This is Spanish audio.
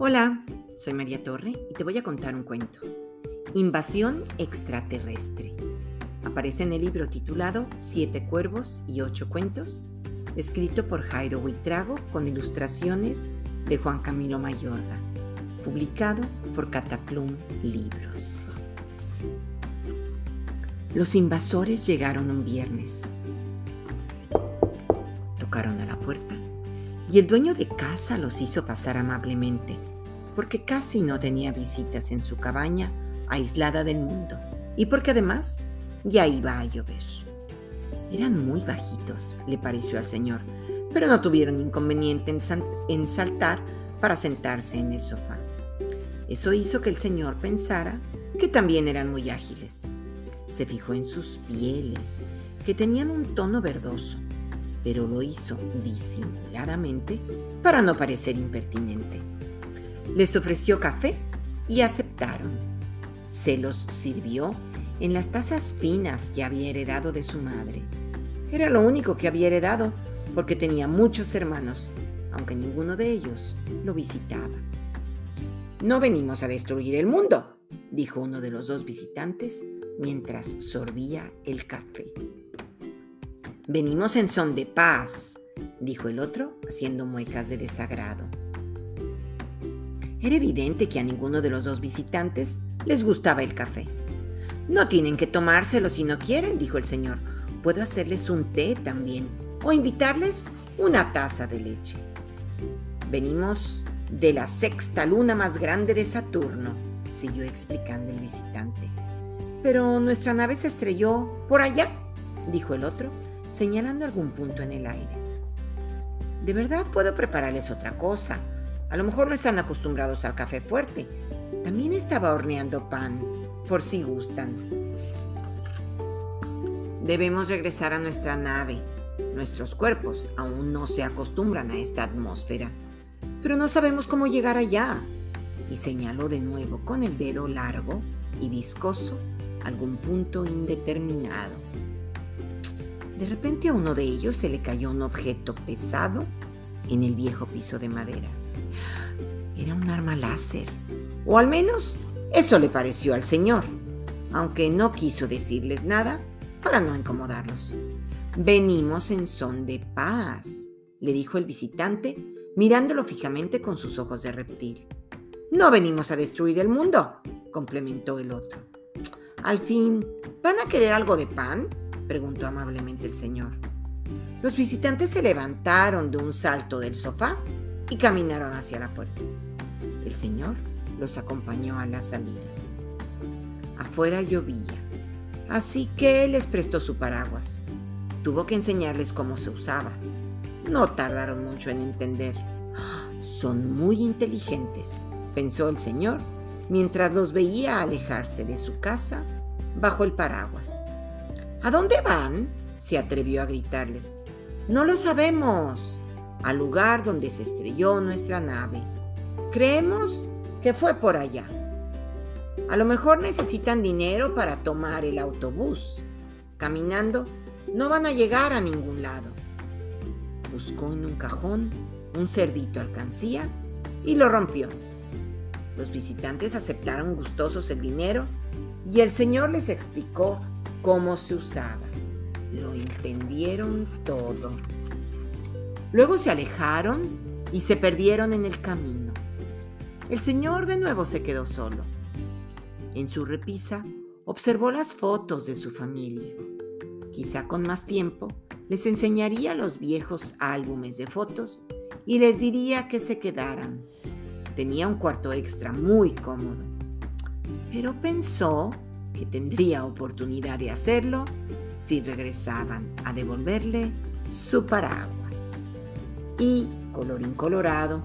Hola, soy María Torre y te voy a contar un cuento. Invasión extraterrestre. Aparece en el libro titulado Siete cuervos y ocho cuentos, escrito por Jairo Huitrago con ilustraciones de Juan Camilo Mayorga, publicado por Cataplum Libros. Los invasores llegaron un viernes. Tocaron a la puerta y el dueño de casa los hizo pasar amablemente, porque casi no tenía visitas en su cabaña aislada del mundo y porque además ya iba a llover. Eran muy bajitos, le pareció al señor, pero no tuvieron inconveniente en, saltar para sentarse en el sofá. Eso hizo que el señor pensara que también eran muy ágiles. Se fijó en sus pieles, que tenían un tono verdoso, pero lo hizo disimuladamente para no parecer impertinente. Les ofreció café y aceptaron. Se los sirvió en las tazas finas que había heredado de su madre. Era lo único que había heredado porque tenía muchos hermanos, aunque ninguno de ellos lo visitaba. No venimos a destruir el mundo, dijo uno de los dos visitantes mientras sorbía el café. Venimos en son de paz, dijo el otro, haciendo muecas de desagrado. Era evidente que a ninguno de los dos visitantes les gustaba el café. No tienen que tomárselo si no quieren, dijo el señor. Puedo hacerles un té también o invitarles una taza de leche. Venimos de la sexta luna más grande de Saturno, siguió explicando el visitante. Pero nuestra nave se estrelló por allá, dijo el otro, señalando algún punto en el aire. De verdad puedo prepararles otra cosa. A lo mejor no están acostumbrados al café fuerte. También estaba horneando pan, por si gustan. Debemos regresar a nuestra nave. Nuestros cuerpos aún no se acostumbran a esta atmósfera, pero no sabemos cómo llegar allá. Y señaló de nuevo con el dedo largo y viscoso algún punto indeterminado. De repente a uno de ellos se le cayó un objeto pesado en el viejo piso de madera. Un arma láser, o al menos eso le pareció al señor, aunque no quiso decirles nada para no incomodarlos. Venimos en son de paz, le dijo el visitante, mirándolo fijamente con sus ojos de reptil. No venimos a destruir el mundo, complementó el otro. Al fin, ¿van a querer algo de pan? preguntó amablemente el señor. Los visitantes se levantaron de un salto del sofá y caminaron hacia la puerta. El señor los acompañó a la salida. Afuera llovía, así que les prestó su paraguas. Tuvo que enseñarles cómo se usaba. No tardaron mucho en entender. Son muy inteligentes, pensó el señor mientras los veía alejarse de su casa bajo el paraguas. ¿A dónde van? se atrevió a gritarles. No lo sabemos. Al lugar donde se estrelló nuestra nave. Creemos que fue por allá. A lo mejor necesitan dinero para tomar el autobús. Caminando no van a llegar a ningún lado. Buscó en un cajón un cerdito alcancía y lo rompió. Los visitantes aceptaron gustosos el dinero y el señor les explicó cómo se usaba. Lo entendieron todo. Luego se alejaron y se perdieron en el camino. El señor de nuevo se quedó solo. En su repisa observó las fotos de su familia. Quizá con más tiempo les enseñaría los viejos álbumes de fotos y les diría que se quedaran. Tenía un cuarto extra muy cómodo. Pero pensó que tendría oportunidad de hacerlo si regresaban a devolverle su paraguas. Y, colorín colorado,